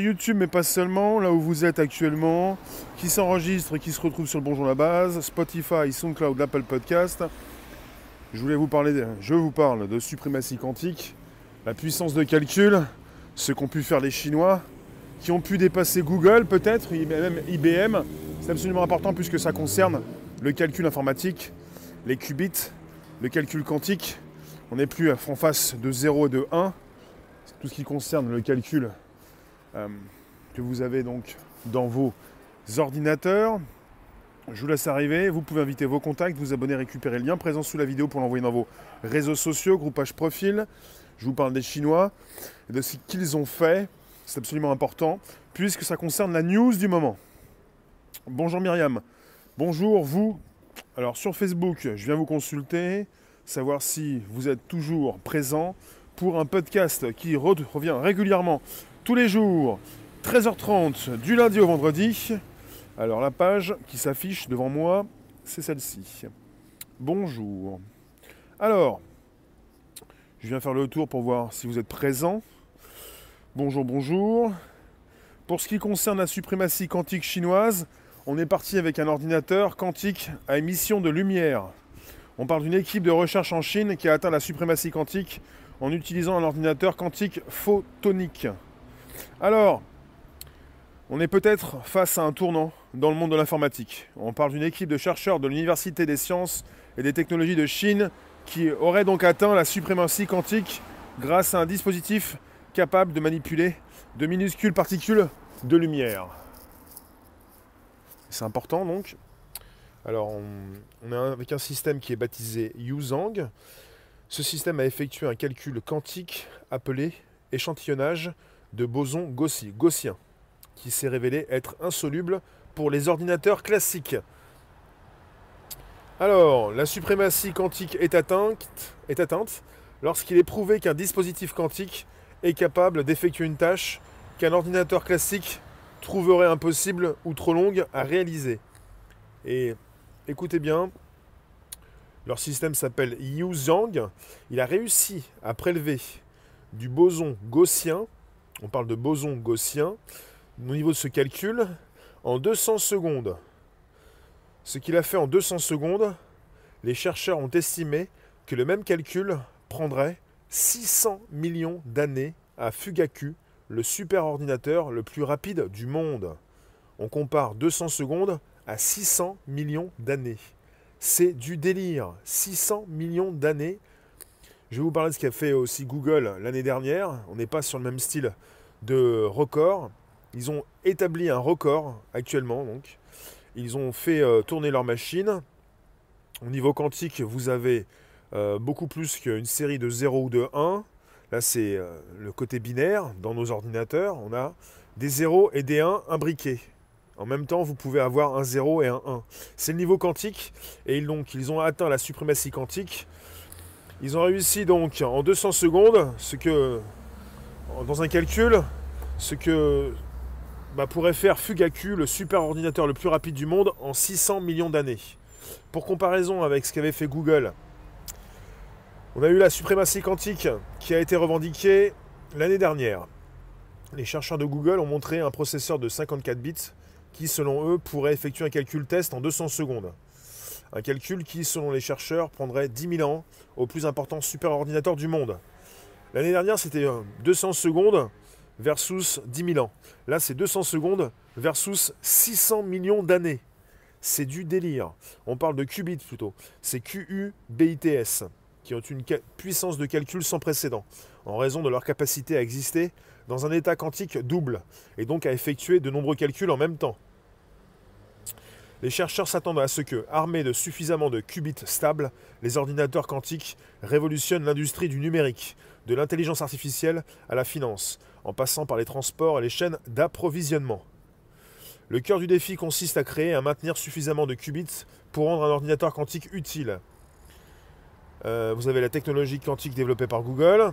YouTube, mais pas seulement, là où vous êtes actuellement, qui s'enregistre, qui se retrouve sur le Bonjour la Base, Spotify, SoundCloud, Apple Podcast. Je voulais vous parler, je vous parle de suprématie quantique, la puissance de calcul, ce qu'ont pu faire les Chinois, qui ont pu dépasser Google peut-être, même IBM. C'est absolument important puisque ça concerne le calcul informatique, les qubits, le calcul quantique. On n'est plus en face de 0 et de 1. C'est tout ce qui concerne le calcul euh, que vous avez donc dans vos ordinateurs. Je vous laisse arriver. Vous pouvez inviter vos contacts, vous abonner, récupérer le lien présent sous la vidéo pour l'envoyer dans vos réseaux sociaux, groupage profil. Je vous parle des Chinois et de ce qu'ils ont fait. C'est absolument important puisque ça concerne la news du moment. Bonjour Myriam. Bonjour vous. Alors sur Facebook, je viens vous consulter, savoir si vous êtes toujours présent pour un podcast qui revient régulièrement tous les jours, 13h30 du lundi au vendredi. Alors la page qui s'affiche devant moi, c'est celle-ci. Bonjour. Alors, je viens faire le tour pour voir si vous êtes présent. Bonjour, bonjour. Pour ce qui concerne la suprématie quantique chinoise, on est parti avec un ordinateur quantique à émission de lumière. On parle d'une équipe de recherche en Chine qui a atteint la suprématie quantique en utilisant un ordinateur quantique photonique. Alors, on est peut-être face à un tournant dans le monde de l'informatique. On parle d'une équipe de chercheurs de l'Université des sciences et des technologies de Chine qui aurait donc atteint la suprématie quantique grâce à un dispositif capable de manipuler de minuscules particules de lumière. C'est important donc. Alors on, est avec un système qui est baptisé Yuzhang. Ce système a effectué un calcul quantique appelé échantillonnage de boson gaussien qui s'est révélé être insoluble pour les ordinateurs classiques. Alors, la suprématie quantique est atteinte, est atteinte lorsqu'il est prouvé qu'un dispositif quantique est capable d'effectuer une tâche qu'un ordinateur classique trouverait impossible ou trop longue à réaliser. Et écoutez bien, leur système s'appelle Yuzhang. Il a réussi à prélever du boson gaussien, on parle de boson gaussien, au niveau de ce calcul, en 200 secondes. Ce qu'il a fait en 200 secondes, les chercheurs ont estimé que le même calcul prendrait 600 millions d'années à Fugaku, le superordinateur le plus rapide du monde. On compare 200 secondes à 600 millions d'années. C'est du délire. 600 millions d'années. Je vais vous parler de ce qu'a fait aussi Google l'année dernière. On n'est pas sur le même style de record. Ils ont établi un record actuellement. Donc. Ils ont fait euh, tourner leur machine. Au niveau quantique, vous avez euh, beaucoup plus qu'une série de 0 ou de 1. Là, c'est euh, le côté binaire. Dans nos ordinateurs, on a des 0 et des 1 imbriqués. En même temps, vous pouvez avoir un 0 et un 1. C'est le niveau quantique. Et donc, ils ont atteint la suprématie quantique. Ils ont réussi donc en 200 secondes, ce que, dans un calcul, ce que bah, pourrait faire Fugaku, le super ordinateur le plus rapide du monde, en 600 millions d'années. Pour comparaison avec ce qu'avait fait Google, on a eu la suprématie quantique qui a été revendiquée l'année dernière. Les chercheurs de Google ont montré un processeur de 54 bits qui, selon eux, pourrait effectuer un calcul test en 200 secondes. Un calcul qui, selon les chercheurs, prendrait 10 000 ans au plus important superordinateur du monde. L'année dernière, c'était 200 secondes versus 10 000 ans. Là, c'est 200 secondes versus 600 millions d'années. C'est du délire. On parle de qubits plutôt. C'est QUBITS, qui ont une puissance de calcul sans précédent, en raison de leur capacité à exister dans un état quantique double, et donc à effectuer de nombreux calculs en même temps. Les chercheurs s'attendent à ce que, armés de suffisamment de qubits stables, les ordinateurs quantiques révolutionnent l'industrie du numérique, de l'intelligence artificielle à la finance, en passant par les transports et les chaînes d'approvisionnement. Le cœur du défi consiste à créer et à maintenir suffisamment de qubits pour rendre un ordinateur quantique utile. Euh, vous avez la technologie quantique développée par Google,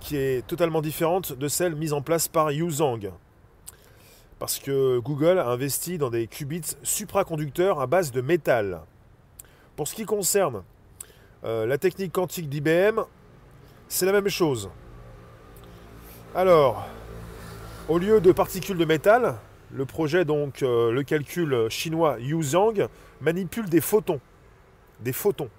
qui est totalement différente de celle mise en place par Yuzhang. Parce que Google a investi dans des qubits supraconducteurs à base de métal. Pour ce qui concerne euh, la technique quantique d'IBM, c'est la même chose. Alors, Au lieu de particules de métal, le projet, donc euh, le calcul chinois Yuzhang, manipule des photons. Des photons.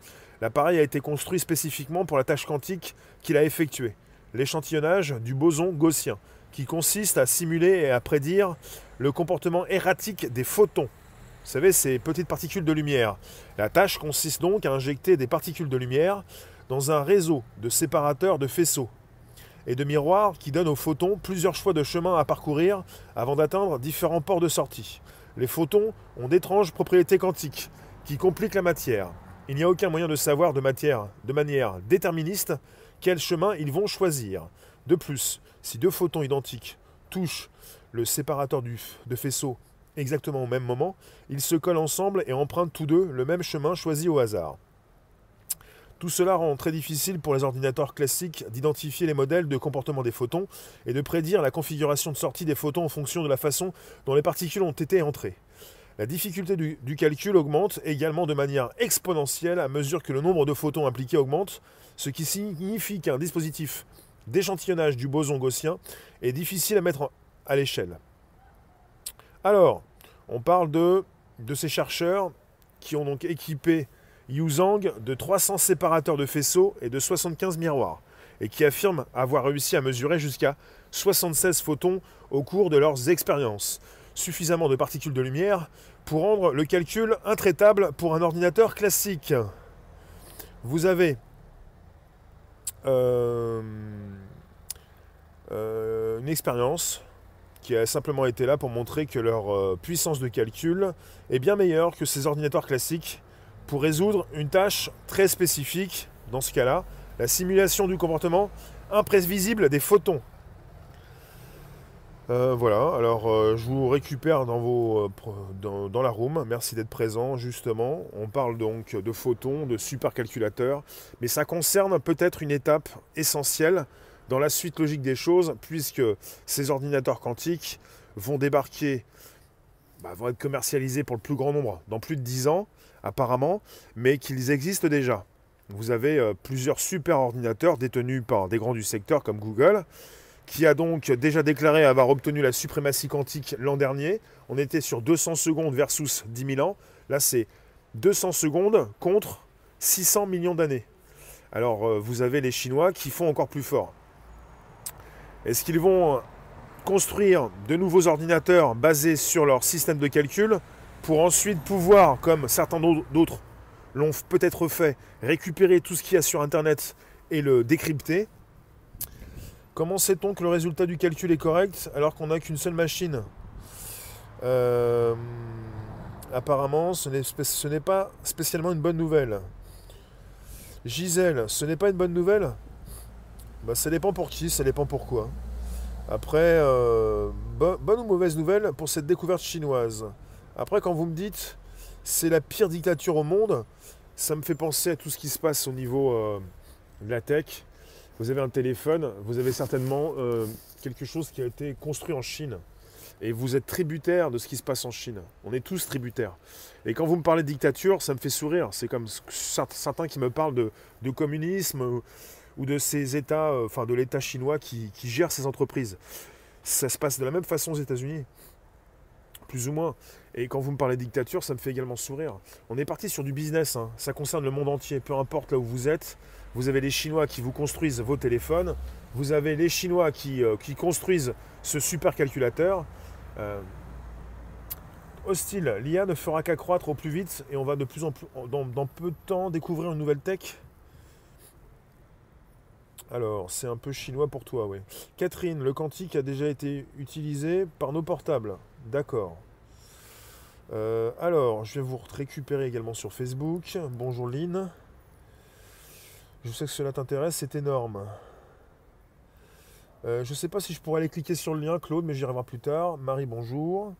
L'appareil a été construit spécifiquement pour la tâche quantique qu'il a effectuée, l'échantillonnage du boson gaussien, qui consiste à simuler et à prédire le comportement erratique des photons. Vous savez, ces petites particules de lumière. La tâche consiste donc à injecter des particules de lumière dans un réseau de séparateurs de faisceaux et de miroirs qui donnent aux photons plusieurs choix de chemin à parcourir avant d'atteindre différents ports de sortie. Les photons ont d'étranges propriétés quantiques qui compliquent la matière. Il n'y a aucun moyen de savoir de, de manière déterministe quel chemin ils vont choisir. De plus, si deux photons identiques touchent le séparateur de faisceau exactement au même moment, ils se collent ensemble et empruntent tous deux le même chemin choisi au hasard. Tout cela rend très difficile pour les ordinateurs classiques d'identifier les modèles de comportement des photons et de prédire la configuration de sortie des photons en fonction de la façon dont les particules ont été entrées. La difficulté du, calcul augmente également de manière exponentielle à mesure que le nombre de photons impliqués augmente, ce qui signifie qu'un dispositif d'échantillonnage du boson gaussien est difficile à mettre à l'échelle. Alors, on parle de, de ces chercheurs qui ont donc équipé Yuzhang de 300 séparateurs de faisceaux et de 75 miroirs, et qui affirment avoir réussi à mesurer jusqu'à 76 photons au cours de leurs expériences, suffisamment de particules de lumière pour rendre le calcul intraitable pour un ordinateur classique. Vous avez euh, euh, une expérience qui a simplement été là pour montrer que leur euh, puissance de calcul est bien meilleure que ces ordinateurs classiques pour résoudre une tâche très spécifique, dans ce cas-là, la simulation du comportement imprévisible des photons. Euh, voilà, alors euh, je vous récupère euh, dans, la room, merci d'être présent justement. On parle donc de photons, de supercalculateurs, mais ça concerne peut-être une étape essentielle dans la suite logique des choses, puisque ces ordinateurs quantiques vont débarquer, bah, vont être commercialisés pour le plus grand nombre dans plus de 10 ans, apparemment, mais qu'ils existent déjà. Vous avez plusieurs super ordinateurs détenus par des grands du secteur comme Google, qui a donc déjà déclaré avoir obtenu la suprématie quantique l'an dernier. On était sur 200 secondes versus 10 000 ans. Là, c'est 200 secondes contre 600 millions d'années. Alors, euh, vous avez les Chinois qui font encore plus fort. Est-ce qu'ils vont construire de nouveaux ordinateurs basés sur leur système de calcul pour ensuite pouvoir, comme certains d'autres l'ont peut-être fait, récupérer tout ce qu'il y a sur Internet et le décrypter? Comment sait-on que le résultat du calcul est correct alors qu'on n'a qu'une seule machine euh, Apparemment, ce n'est pas spécialement une bonne nouvelle. Gisèle, ce n'est pas une bonne nouvelle? Bah, Ça dépend pour qui, ça dépend pourquoi. Après, euh, bonne ou mauvaise nouvelle pour cette découverte chinoise? Après, quand vous me dites c'est la pire dictature au monde, ça me fait penser à tout ce qui se passe au niveau euh, de la tech. Vous avez un téléphone, vous avez certainement euh, quelque chose qui a été construit en Chine. Et vous êtes tributaire de ce qui se passe en Chine. On est tous tributaires. Et quand vous me parlez de dictature, ça me fait sourire. C'est comme certains qui me parlent de, communisme ou de ces États, euh, enfin de l'État chinois qui, gère ces entreprises. Ça se passe de la même façon aux États-Unis plus ou moins. Et quand vous me parlez de dictature, ça me fait également sourire. On est parti sur du business, hein. ça concerne le monde entier, peu importe là où vous êtes. Vous avez les Chinois qui vous construisent vos téléphones, vous avez les Chinois qui, euh, construisent ce super calculateur. Euh, hostile, l'IA ne fera qu'accroître au plus vite et on va de plus en plus, dans, dans peu de temps, découvrir une nouvelle tech. Alors, c'est un peu chinois pour toi, oui. Catherine, le quantique a déjà été utilisé par nos portables. D'accord. Euh, alors, je vais vous récupérer également sur Facebook. Bonjour Lynn. Je sais que cela t'intéresse, c'est énorme. Euh, je ne sais pas si je pourrais aller cliquer sur le lien, Claude, mais j'irai voir plus tard. Marie, bonjour.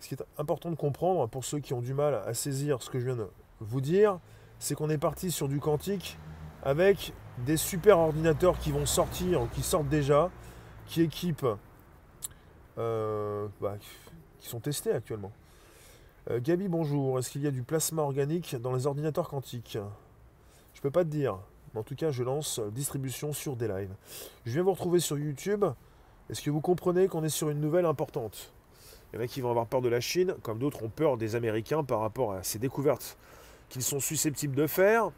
Ce qui est important de comprendre, pour ceux qui ont du mal à saisir ce que je viens de vous dire, c'est qu'on est parti sur du quantique avec des super ordinateurs qui vont sortir, qui sortent déjà, qui équipent, euh, bah, qui sont testés actuellement. Euh, Gabi, bonjour. Est-ce qu'il y a du plasma organique dans les ordinateurs quantiques? Je peux pas te dire. Mais en tout cas, je lance distribution sur des lives. Je viens vous retrouver sur YouTube. Est-ce que vous comprenez qu'on est sur une nouvelle importante? Il y en a qui vont avoir peur de la Chine, comme d'autres ont peur des Américains par rapport à ces découvertes qu'ils sont susceptibles de faire.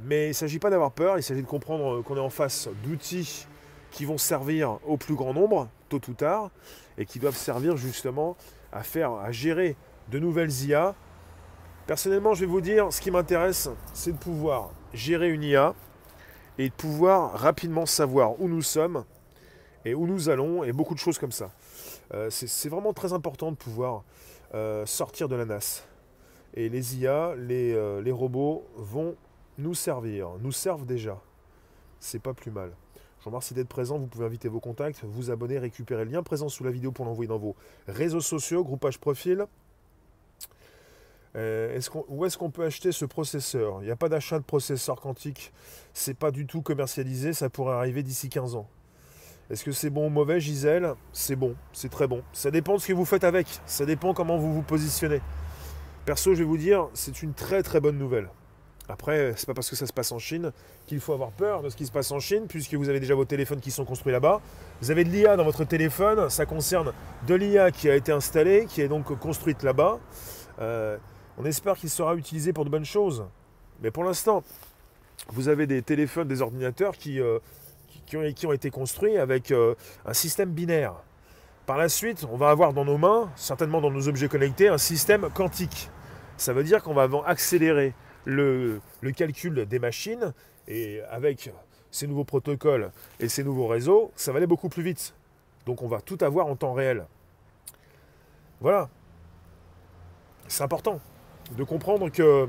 Mais il ne s'agit pas d'avoir peur, il s'agit de comprendre qu'on est en face d'outils qui vont servir au plus grand nombre, tôt ou tard, et qui doivent servir justement à faire, à gérer de nouvelles IA. Personnellement, je vais vous dire, ce qui m'intéresse, c'est de pouvoir gérer une IA et de pouvoir rapidement savoir où nous sommes et où nous allons et beaucoup de choses comme ça. Euh, c'est vraiment très important de pouvoir euh, sortir de la NAS. Et les IA, les, euh, les robots vont nous servir, nous servent déjà. C'est pas plus mal. Je vous remercie d'être présent. Vous pouvez inviter vos contacts, vous abonner, récupérer le lien présent sous la vidéo pour l'envoyer dans vos réseaux sociaux, groupage profil. Euh, où est-ce qu'on peut acheter ce processeur? Il n'y a pas d'achat de processeur quantique. C'est pas du tout commercialisé. Ça pourrait arriver d'ici 15 ans. Est-ce que c'est bon ou mauvais, Gisèle? C'est bon, c'est très bon. Ça dépend de ce que vous faites avec. Ça dépend comment vous vous positionnez. Perso, je vais vous dire, c'est une très très bonne nouvelle. Après, c'est pas parce que ça se passe en Chine qu'il faut avoir peur de ce qui se passe en Chine, puisque vous avez déjà vos téléphones qui sont construits là-bas. Vous avez de l'IA dans votre téléphone, ça concerne de l'IA qui a été installée, qui est donc construite là-bas. Euh, on espère qu'il sera utilisé pour de bonnes choses. Mais pour l'instant, vous avez des téléphones, des ordinateurs qui, euh, ont, été construits avec euh, un système binaire. Par la suite, on va avoir dans nos mains, certainement dans nos objets connectés, un système quantique. Ça veut dire qu'on va accélérer le, calcul des machines et avec ces nouveaux protocoles et ces nouveaux réseaux, ça va aller beaucoup plus vite. Donc on va tout avoir en temps réel. Voilà. C'est important de comprendre que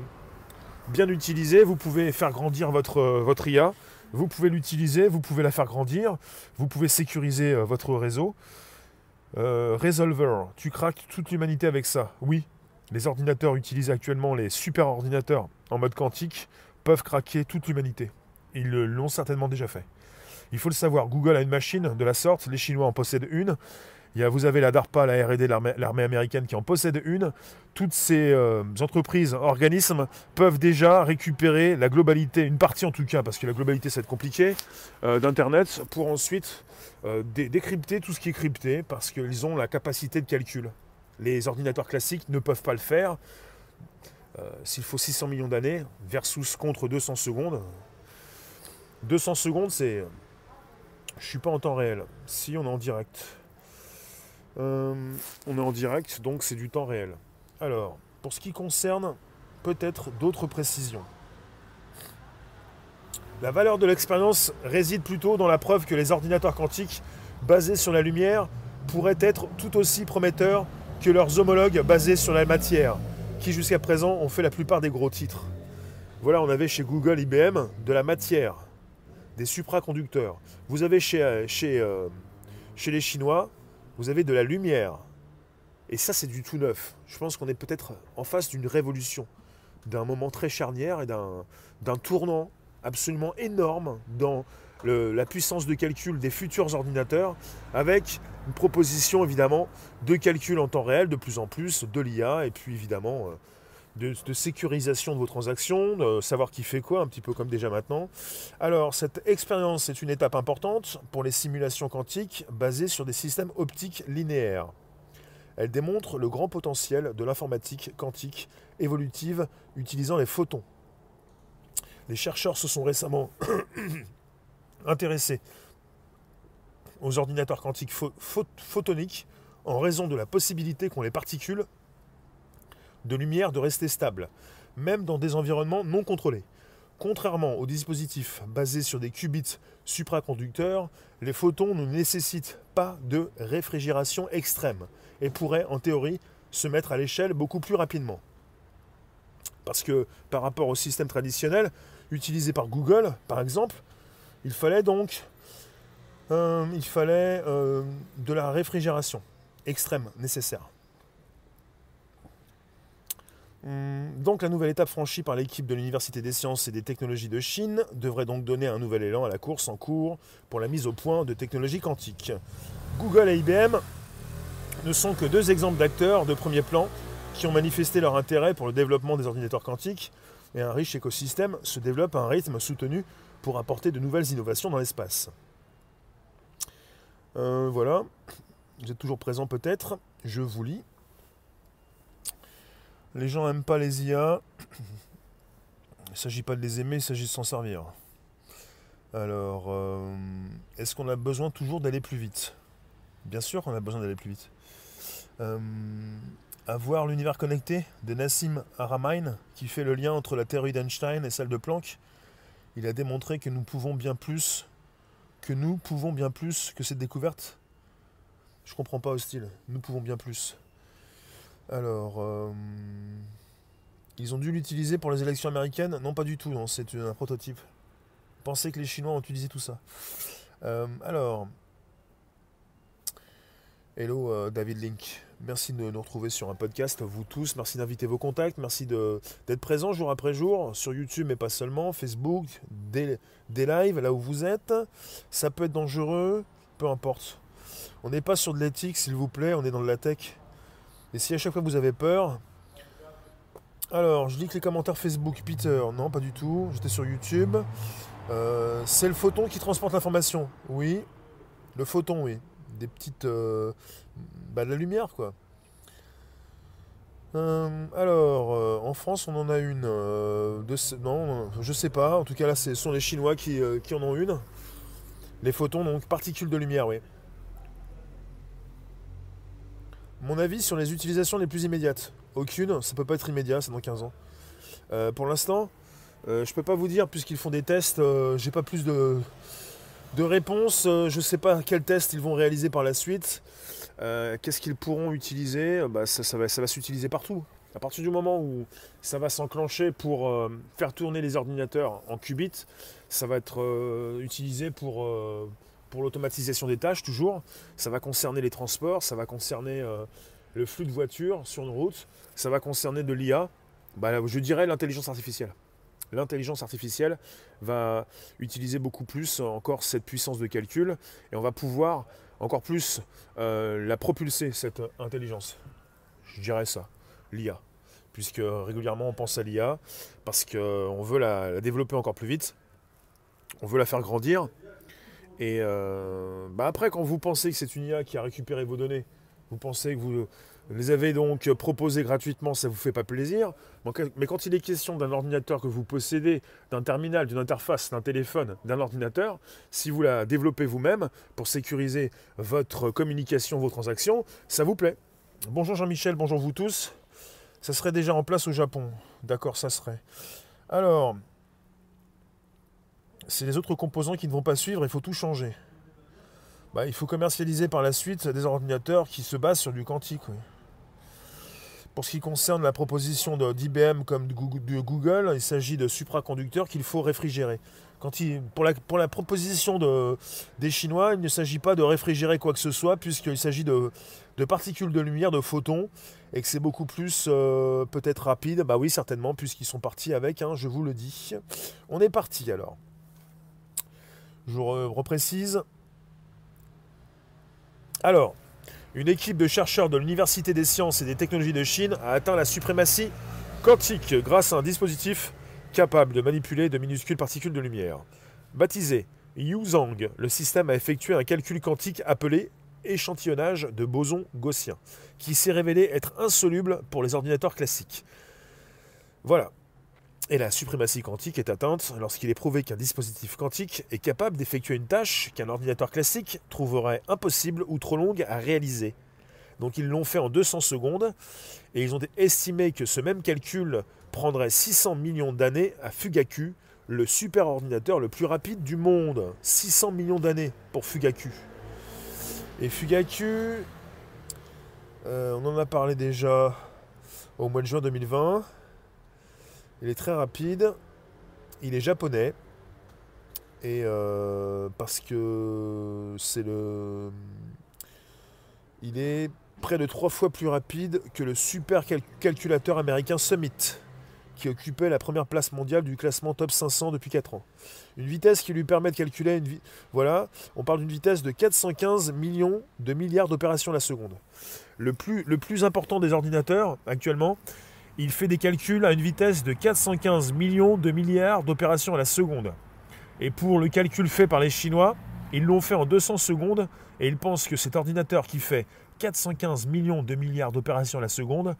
bien utilisé, vous pouvez faire grandir votre, votre IA, vous pouvez l'utiliser, vous pouvez la faire grandir, vous pouvez sécuriser euh, votre réseau. Euh, Resolver, tu craques toute l'humanité avec ça. Oui, les ordinateurs utilisés actuellement, les super ordinateurs en mode quantique, peuvent craquer toute l'humanité. Ils l'ont certainement déjà fait. Il faut le savoir, Google a une machine de la sorte, les Chinois en possèdent une. Vous avez la DARPA, la RD, l'armée américaine qui en possède une. Toutes ces euh, entreprises, organismes peuvent déjà récupérer la globalité, une partie en tout cas, parce que la globalité c'est compliqué, euh, d'Internet, pour ensuite euh, décrypter tout ce qui est crypté, parce qu'ils ont la capacité de calcul. Les ordinateurs classiques ne peuvent pas le faire. S'il faut 600 millions d'années, versus contre 200 secondes. 200 secondes, c'est. Je suis pas en temps réel. Si, on est en direct. Euh, on est en direct, donc c'est du temps réel. Alors, pour ce qui concerne peut-être d'autres précisions. La valeur de l'expérience réside plutôt dans la preuve que les ordinateurs quantiques basés sur la lumière pourraient être tout aussi prometteurs que leurs homologues basés sur la matière, qui jusqu'à présent ont fait la plupart des gros titres. Voilà, on avait chez Google, IBM, de la matière, des supraconducteurs. Vous avez chez, euh, chez, euh, chez les Chinois, vous avez de la lumière. Et ça, c'est du tout neuf. Je pense qu'on est peut-être en face d'une révolution, d'un moment très charnière et d'un tournant absolument énorme dans la puissance de calcul des futurs ordinateurs, avec une proposition évidemment de calcul en temps réel de plus en plus, de l'IA, et puis évidemment euh, de, sécurisation de vos transactions, de savoir qui fait quoi, un petit peu comme déjà maintenant. Alors cette expérience est une étape importante pour les simulations quantiques basées sur des systèmes optiques linéaires. Elle démontre le grand potentiel de l'informatique quantique évolutive utilisant les photons. Les chercheurs se sont récemment intéressés aux ordinateurs quantiques photoniques en raison de la possibilité qu'ont les particules de lumière de rester stables, même dans des environnements non contrôlés. Contrairement aux dispositifs basés sur des qubits supraconducteurs, les photons ne nécessitent pas de réfrigération extrême et pourraient en théorie se mettre à l'échelle beaucoup plus rapidement. Parce que par rapport au système traditionnel utilisé par Google, par exemple, il fallait donc euh, euh, de la réfrigération extrême nécessaire. Hum, donc la nouvelle étape franchie par l'équipe de l'Université des sciences et des technologies de Chine devrait donc donner un nouvel élan à la course en cours pour la mise au point de technologies quantiques. Google et IBM ne sont que deux exemples d'acteurs de premier plan qui ont manifesté leur intérêt pour le développement des ordinateurs quantiques et un riche écosystème se développe à un rythme soutenu pour apporter de nouvelles innovations dans l'espace. Euh, voilà. Vous êtes toujours présent peut-être. Je vous lis. Les gens n'aiment pas les IA. Il ne s'agit pas de les aimer, il s'agit de s'en servir. Alors, euh, est-ce qu'on a besoin toujours d'aller plus vite? Bien sûr qu'on a besoin d'aller plus vite. Euh, avoir l'univers connecté de Nassim Haramein, qui fait le lien entre la théorie d'Einstein et celle de Planck, il a démontré que nous pouvons bien plus, que nous pouvons bien plus que cette découverte. Je comprends pas hostile. Nous pouvons bien plus. Alors, euh, ils ont dû l'utiliser pour les élections américaines Non, pas du tout. C'est un prototype. Pensez que les Chinois ont utilisé tout ça. Euh, alors, hello euh, David Link. Merci de nous retrouver sur un podcast, vous tous. Merci d'inviter vos contacts. Merci d'être présent jour après jour sur YouTube, mais pas seulement. Facebook, des, des lives, là où vous êtes. Ça peut être dangereux, peu importe. On n'est pas sur de l'éthique, s'il vous plaît, on est dans de la tech. Et si à chaque fois vous avez peur. Alors, je lis que les commentaires Facebook. Peter, non, pas du tout. J'étais sur YouTube. Euh, c'est le photon qui transporte l'information. Oui. Le photon, oui. Des petites. Euh, bah, de la lumière, quoi. Euh, alors, en France, on en a une. non, je sais pas. En tout cas, là, ce sont les Chinois qui, qui en ont une. Les photons, donc particules de lumière, oui. Mon avis sur les utilisations les plus immédiates. Aucune, ça peut pas être immédiat, c'est dans 15 ans. pour l'instant, euh, je peux pas vous dire, puisqu'ils font des tests, euh, j'ai pas plus de, de réponses. Euh, je sais pas quels tests ils vont réaliser par la suite. Qu'est-ce qu'ils pourront utiliser? Bah, ça, va, s'utiliser partout. À partir du moment où ça va s'enclencher pour faire tourner les ordinateurs en qubits, ça va être utilisé pour, pour l'automatisation des tâches toujours. Ça va concerner les transports, ça va concerner le flux de voitures sur une route, ça va concerner de l'IA. Bah, je dirais l'intelligence artificielle l'intelligence artificielle va utiliser beaucoup plus encore cette puissance de calcul et on va pouvoir encore plus euh, la propulser, cette intelligence. Je dirais ça, l'IA. Puisque régulièrement on pense à l'IA parce qu'on veut la, développer encore plus vite, on veut la faire grandir. Et euh, bah après, quand vous pensez que c'est une IA qui a récupéré vos données, vous pensez que vous les avez donc proposés gratuitement, ça ne vous fait pas plaisir. Mais quand il est question d'un ordinateur que vous possédez, d'un terminal, d'une interface, d'un téléphone, d'un ordinateur, si vous la développez vous-même pour sécuriser votre communication, vos transactions, ça vous plaît. Bonjour Jean-Michel, bonjour vous tous. Ça serait déjà en place au Japon. D'accord, ça serait. Alors, c'est les autres composants qui ne vont pas suivre, il faut tout changer. Bah, il faut commercialiser par la suite des ordinateurs qui se basent sur du quantique. Pour ce qui concerne la proposition d'IBM comme de Google, il s'agit de supraconducteurs qu'il faut réfrigérer. Pour, la, proposition de, des Chinois, il ne s'agit pas de réfrigérer quoi que ce soit, puisqu'il s'agit de, particules de lumière, de photons, et que c'est beaucoup plus euh, peut-être rapide. Bah oui, certainement, puisqu'ils sont partis avec, hein, je vous le dis. On est parti alors. Je reprécise. Alors, une équipe de chercheurs de l'Université des sciences et des technologies de Chine a atteint la suprématie quantique grâce à un dispositif capable de manipuler de minuscules particules de lumière. Baptisé Yuzhang, le système a effectué un calcul quantique appelé échantillonnage de bosons gaussiens, qui s'est révélé être insoluble pour les ordinateurs classiques. Voilà, et la suprématie quantique est atteinte lorsqu'il est prouvé qu'un dispositif quantique est capable d'effectuer une tâche qu'un ordinateur classique trouverait impossible ou trop longue à réaliser. Donc ils l'ont fait en 200 secondes et ils ont estimé que ce même calcul prendrait 600 millions d'années à Fugaku, le superordinateur le plus rapide du monde. 600 millions d'années pour Fugaku. Et Fugaku, euh, on en a parlé déjà au mois de juin 2020. Il est très rapide. Il est japonais. Et euh, parce que c'est le. Il est près de trois fois plus rapide que le super calculateur américain Summit, qui occupait la première place mondiale du classement top 500 depuis 4 ans. Une vitesse qui lui permet de calculer une voilà, on parle d'une vitesse de 415 millions de milliards d'opérations la seconde. Le plus, le plus important des ordinateurs actuellement, il fait des calculs à une vitesse de 415 millions de milliards d'opérations à la seconde. Et pour le calcul fait par les Chinois, Ils l'ont fait en 200 secondes et ils pensent que cet ordinateur qui fait 415 millions de milliards d'opérations à la seconde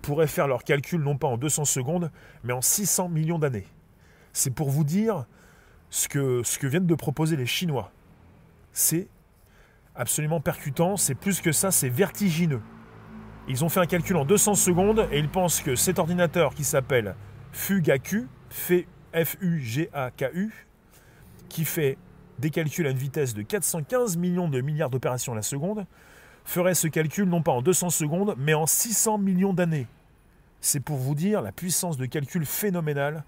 pourrait faire leurs calculs non pas en 200 secondes, mais en 600 millions d'années. C'est pour vous dire ce que, ce que viennent de proposer les Chinois. C'est absolument percutant, c'est plus que ça, c'est vertigineux. Ils ont fait un calcul en 200 secondes et ils pensent que cet ordinateur qui s'appelle Fugaku, F-U-G-A-K-U, qui fait des calculs à une vitesse de 415 millions de milliards d'opérations à la seconde, ferait ce calcul non pas en 200 secondes, mais en 600 millions d'années. C'est pour vous dire la puissance de calcul phénoménale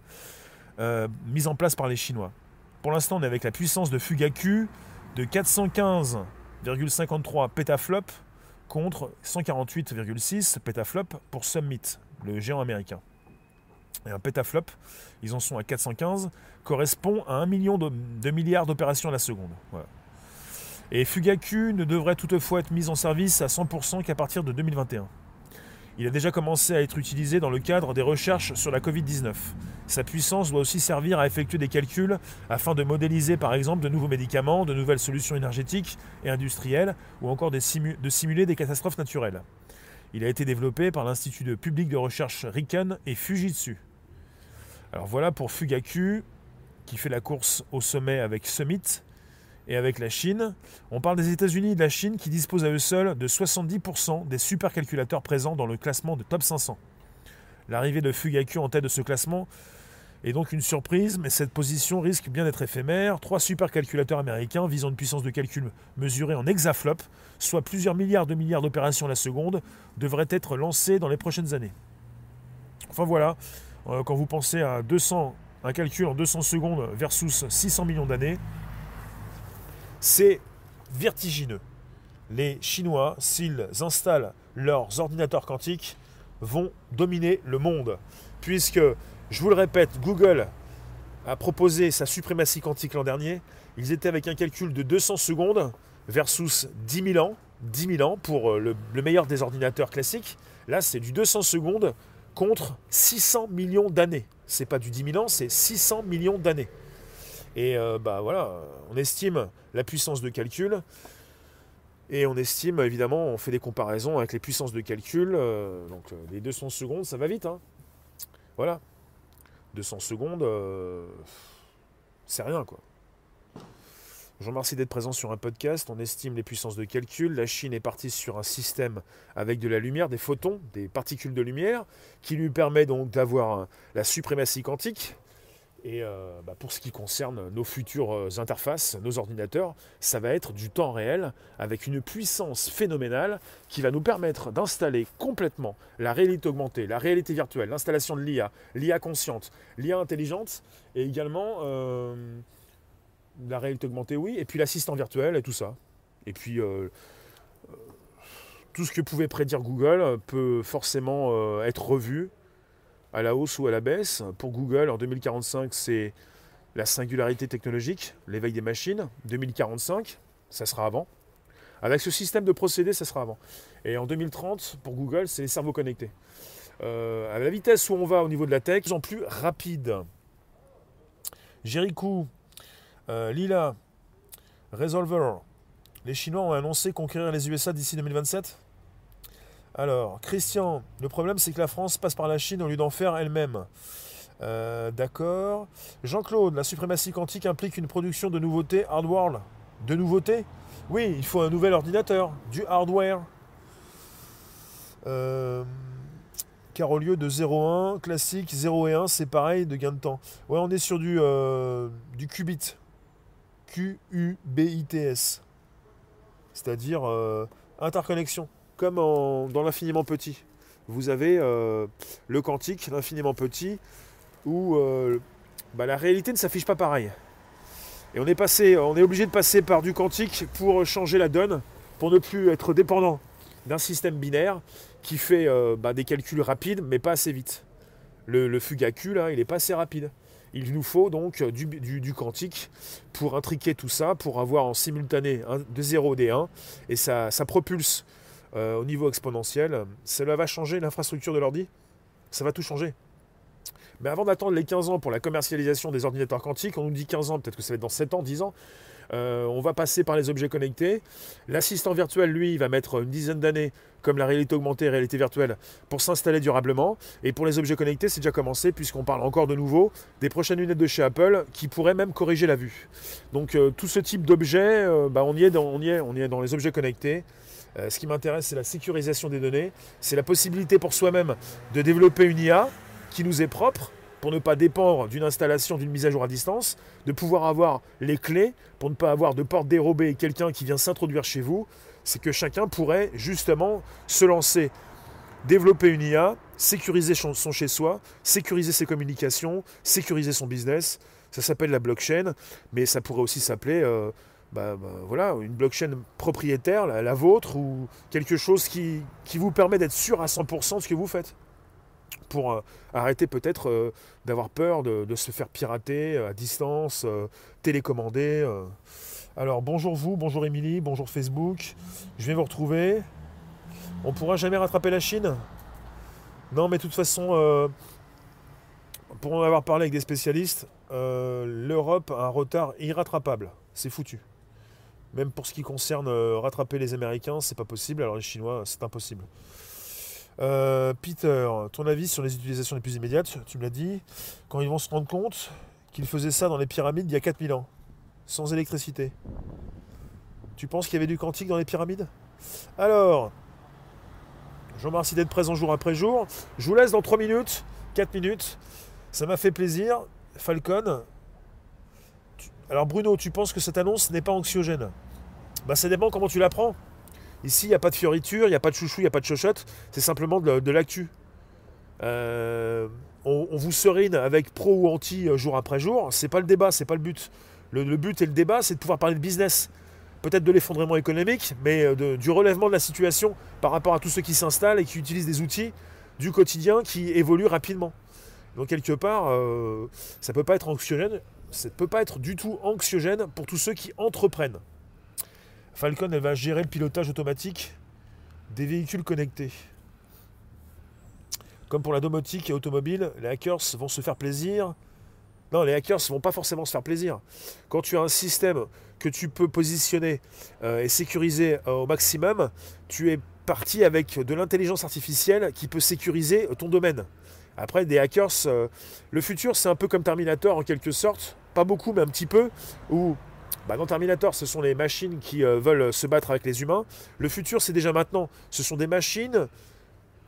euh, mise en place par les Chinois. Pour l'instant, on est avec la puissance de Fugaku de 415,53 pétaflops contre 148,6 pétaflops pour Summit, le géant américain. Et un pétaflop, ils en sont à 415, correspond à 1 million de, milliards d'opérations à la seconde. Et Fugaku ne devrait toutefois être mis en service à 100% qu'à partir de 2021. Il a déjà commencé à être utilisé dans le cadre des recherches sur la Covid-19. Sa puissance doit aussi servir à effectuer des calculs afin de modéliser par exemple de nouveaux médicaments, de nouvelles solutions énergétiques et industrielles ou encore de simuler des catastrophes naturelles. Il a été développé par l'Institut de public de recherche RIKEN et Fujitsu. Alors voilà pour Fugaku qui fait la course au sommet avec Summit et avec la Chine. On parle des États-Unis et de la Chine qui disposent à eux seuls de 70% des supercalculateurs présents dans le classement de top 500. L'arrivée de Fugaku en tête de ce classement est donc une surprise, mais cette position risque bien d'être éphémère. Trois supercalculateurs américains visant une puissance de calcul mesurée en hexaflop, soit plusieurs milliards de milliards d'opérations la seconde, devraient être lancés dans les prochaines années. Enfin voilà, euh, quand vous pensez à 200, un calcul en 200 secondes versus 600 millions d'années, c'est vertigineux. Les Chinois, s'ils installent leurs ordinateurs quantiques, vont dominer le monde. Puisque, je vous le répète, Google a proposé sa suprématie quantique l'an dernier. Ils étaient avec un calcul de 200 secondes versus 10 000 ans. 10 000 ans pour euh, le, le meilleur des ordinateurs classiques. Là, c'est du 200 secondes contre 600 millions d'années. C'est pas du 10 000 ans, c'est 600 millions d'années. Et euh, bah voilà, on estime la puissance de calcul. Et on estime, évidemment, on fait des comparaisons avec les puissances de calcul. Euh, donc euh, les 200 secondes, ça va vite. Hein. Voilà. 200 secondes, c'est rien quoi. Je vous remercie d'être présent sur un podcast. On estime les puissances de calcul. La Chine est partie sur un système avec de la lumière, des photons, des particules de lumière, qui lui permet donc d'avoir la suprématie quantique. Et euh, bah, pour ce qui concerne nos futures euh, interfaces, nos ordinateurs, ça va être du temps réel avec une puissance phénoménale qui va nous permettre d'installer complètement la réalité augmentée, la réalité virtuelle, l'installation de l'IA, l'IA consciente, l'IA intelligente et également euh, la réalité augmentée, oui, et puis l'assistant virtuel et tout ça. Et puis tout ce que pouvait prédire Google peut forcément être revu à la hausse ou à la baisse. Pour Google, en 2045, c'est la singularité technologique, l'éveil des machines. 2045, ça sera avant. Avec ce système de procédés, ça sera avant. Et en 2030, pour Google, c'est les cerveaux connectés. Euh, à la vitesse où on va au niveau de la tech, en plus rapide. Jericho, euh, Lila, Resolver. Les Chinois ont annoncé conquérir les USA d'ici 2027 alors, Christian, le problème c'est que la France passe par la Chine au lieu d'en faire elle-même. Euh, d'accord. Jean-Claude, la suprématie quantique implique une production de nouveautés hardware. De nouveautés? Oui, il faut un nouvel ordinateur, du hardware. Euh, car au lieu de 0,1 classique, 0 et 1, c'est pareil de gain de temps. Ouais, on est sur du, euh, du qubit. Q-U-B-I-T-S. C'est-à-dire interconnexion comme dans l'infiniment petit. Vous avez euh, le quantique, l'infiniment petit, où euh, bah, la réalité ne s'affiche pas pareil. Et on est, obligé de passer par du quantique pour changer la donne, pour ne plus être dépendant d'un système binaire qui fait euh, bah, des calculs rapides, mais pas assez vite. Le, le Fugaku, là, il n'est pas assez rapide. Il nous faut donc du, quantique pour intriquer tout ça, pour avoir en simultané des 0 des 1, et ça propulse euh, au niveau exponentiel. Cela va changer l'infrastructure de l'ordi? Ça va tout changer. Mais avant d'attendre les 15 ans pour la commercialisation des ordinateurs quantiques, on nous dit 15 ans, peut-être que ça va être dans 7 ans, 10 ans, Euh, on va passer par les objets connectés. L'assistant virtuel, lui, il va mettre une dizaine d'années, comme la réalité augmentée et la réalité virtuelle, pour s'installer durablement. Et pour les objets connectés, c'est déjà commencé, puisqu'on parle encore de nouveau des prochaines lunettes de chez Apple qui pourraient même corriger la vue. Donc euh, tout ce type d'objets, bah, on y est dans les objets connectés. Ce qui m'intéresse, c'est la sécurisation des données. C'est la possibilité pour soi-même de développer une IA qui nous est propre, pour ne pas dépendre d'une installation, d'une mise à jour à distance, de pouvoir avoir les clés pour ne pas avoir de porte dérobée et quelqu'un qui vient s'introduire chez vous, c'est que chacun pourrait justement se lancer, développer une IA, sécuriser son chez-soi, sécuriser ses communications, sécuriser son business. Ça s'appelle la blockchain, mais ça pourrait aussi s'appeler euh, bah, bah, voilà, une blockchain propriétaire, la, vôtre, ou quelque chose qui, vous permet d'être sûr à 100% de ce que vous faites pour euh, arrêter peut-être euh, d'avoir peur de, se faire pirater euh, à distance, télécommander. Alors bonjour vous, bonjour Émilie, bonjour Facebook. Je viens vous retrouver. On pourra jamais rattraper la Chine? Non mais de toute façon, pour en avoir parlé avec des spécialistes, l'Europe a un retard irrattrapable. C'est foutu. Même pour ce qui concerne rattraper les Américains, c'est pas possible. Alors les Chinois, c'est impossible. Euh, Peter, ton avis sur les utilisations les plus immédiates, tu me l'as dit, quand ils vont se rendre compte qu'ils faisaient ça dans les pyramides il y a 4000 ans, sans électricité. Tu penses qu'il y avait du quantique dans les pyramides? Alors, je vous remercie d'être présent jour après jour. Je vous laisse dans 3 minutes, 4 minutes. Ça m'a fait plaisir. Falcon. Alors Bruno, tu penses que cette annonce n'est pas anxiogène? Bah ça dépend comment tu la prends. Ici, il n'y a pas de fioriture, il n'y a pas de chouchou, il n'y a pas de chochotte. C'est simplement de, l'actu. Euh, on, vous serine avec pro ou anti euh, jour après jour. C'est pas le débat, c'est pas le but. Le, but et le débat, c'est de pouvoir parler de business. Peut-être de l'effondrement économique, mais euh, du relèvement de la situation par rapport à tous ceux qui s'installent et qui utilisent des outils du quotidien qui évoluent rapidement. Donc quelque part, ça ne peut pas être anxiogène, ça ne peut pas être du tout anxiogène pour tous ceux qui entreprennent. Falcon, elle va gérer le pilotage automatique des véhicules connectés. Comme pour la domotique et automobile, les hackers vont se faire plaisir. Non, les hackers ne vont pas forcément se faire plaisir. Quand tu as un système que tu peux positionner euh, et sécuriser euh, au maximum, tu es parti avec de l'intelligence artificielle qui peut sécuriser ton domaine. Après, des hackers, euh, le futur, c'est un peu comme Terminator en quelque sorte. Pas beaucoup, mais un petit peu. Bah, dans Terminator, ce sont les machines qui euh, veulent se battre avec les humains. Le futur, c'est déjà maintenant. Ce sont des machines,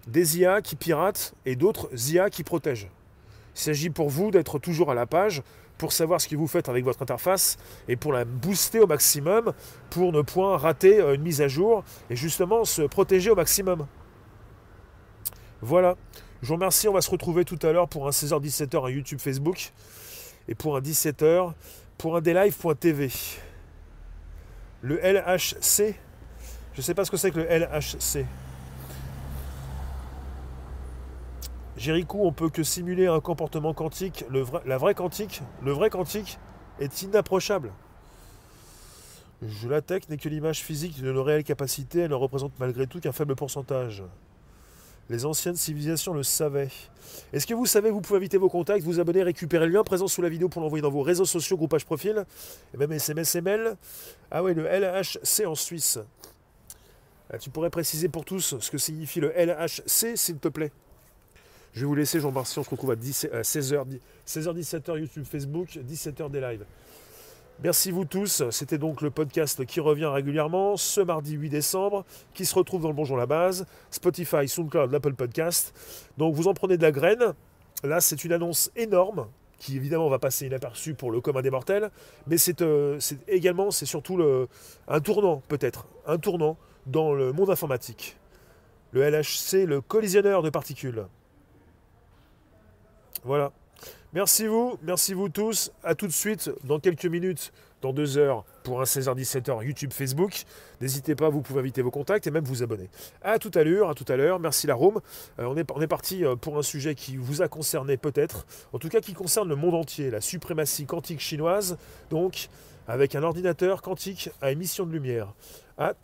des IA qui piratent et d'autres IA qui protègent. Il s'agit pour vous d'être toujours à la page pour savoir ce que vous faites avec votre interface et pour la booster au maximum pour ne point rater euh, une mise à jour et justement se protéger au maximum. Voilà. Je vous remercie. On va se retrouver tout à l'heure pour un 16h-17h à YouTube Facebook et pour un 17h daylive.tv. Le LHC, je ne sais pas ce que c'est que le LHC. Jéricho, on peut que simuler un comportement quantique. La vraie quantique, le vrai quantique est inapprochable. Je, la tech n'est que l'image physique de nos réelles capacités, elle ne représente malgré tout qu'un faible pourcentage. Les anciennes civilisations le savaient. Est-ce que vous savez, vous pouvez inviter vos contacts, vous abonner, récupérer le lien présent sous la vidéo pour l'envoyer dans vos réseaux sociaux, groupage profil, et même SMS ML. Ah oui, le LHC en Suisse. Ah, tu pourrais préciser pour tous ce que signifie le LHC, s'il te plaît? Je vais vous laisser, Jean Marcy, on se retrouve à 16h, 16h, 17h YouTube, Facebook, 17h des lives. Merci vous tous. C'était donc le podcast qui revient régulièrement ce mardi 8 décembre, qui se retrouve dans le Bonjour la base, Spotify, SoundCloud, l'Apple Podcast. Donc vous en prenez de la graine. Là, c'est une annonce énorme qui évidemment va passer inaperçue pour le commun des mortels, mais c'est euh, également, c'est surtout un tournant peut-être, un tournant dans le monde informatique. Le LHC, le collisionneur de particules. Voilà. Merci vous, merci vous tous. À tout de suite dans quelques minutes, dans deux heures, pour un 16h-17h YouTube, Facebook. N'hésitez pas, vous pouvez inviter vos contacts et même vous abonner. À tout à l'heure, à tout à l'heure. Merci la Rome. Euh, on, est, parti euh, pour un sujet qui vous a concerné peut-être, en tout cas qui concerne le monde entier, la suprématie quantique chinoise, donc avec un ordinateur quantique à émission de lumière. À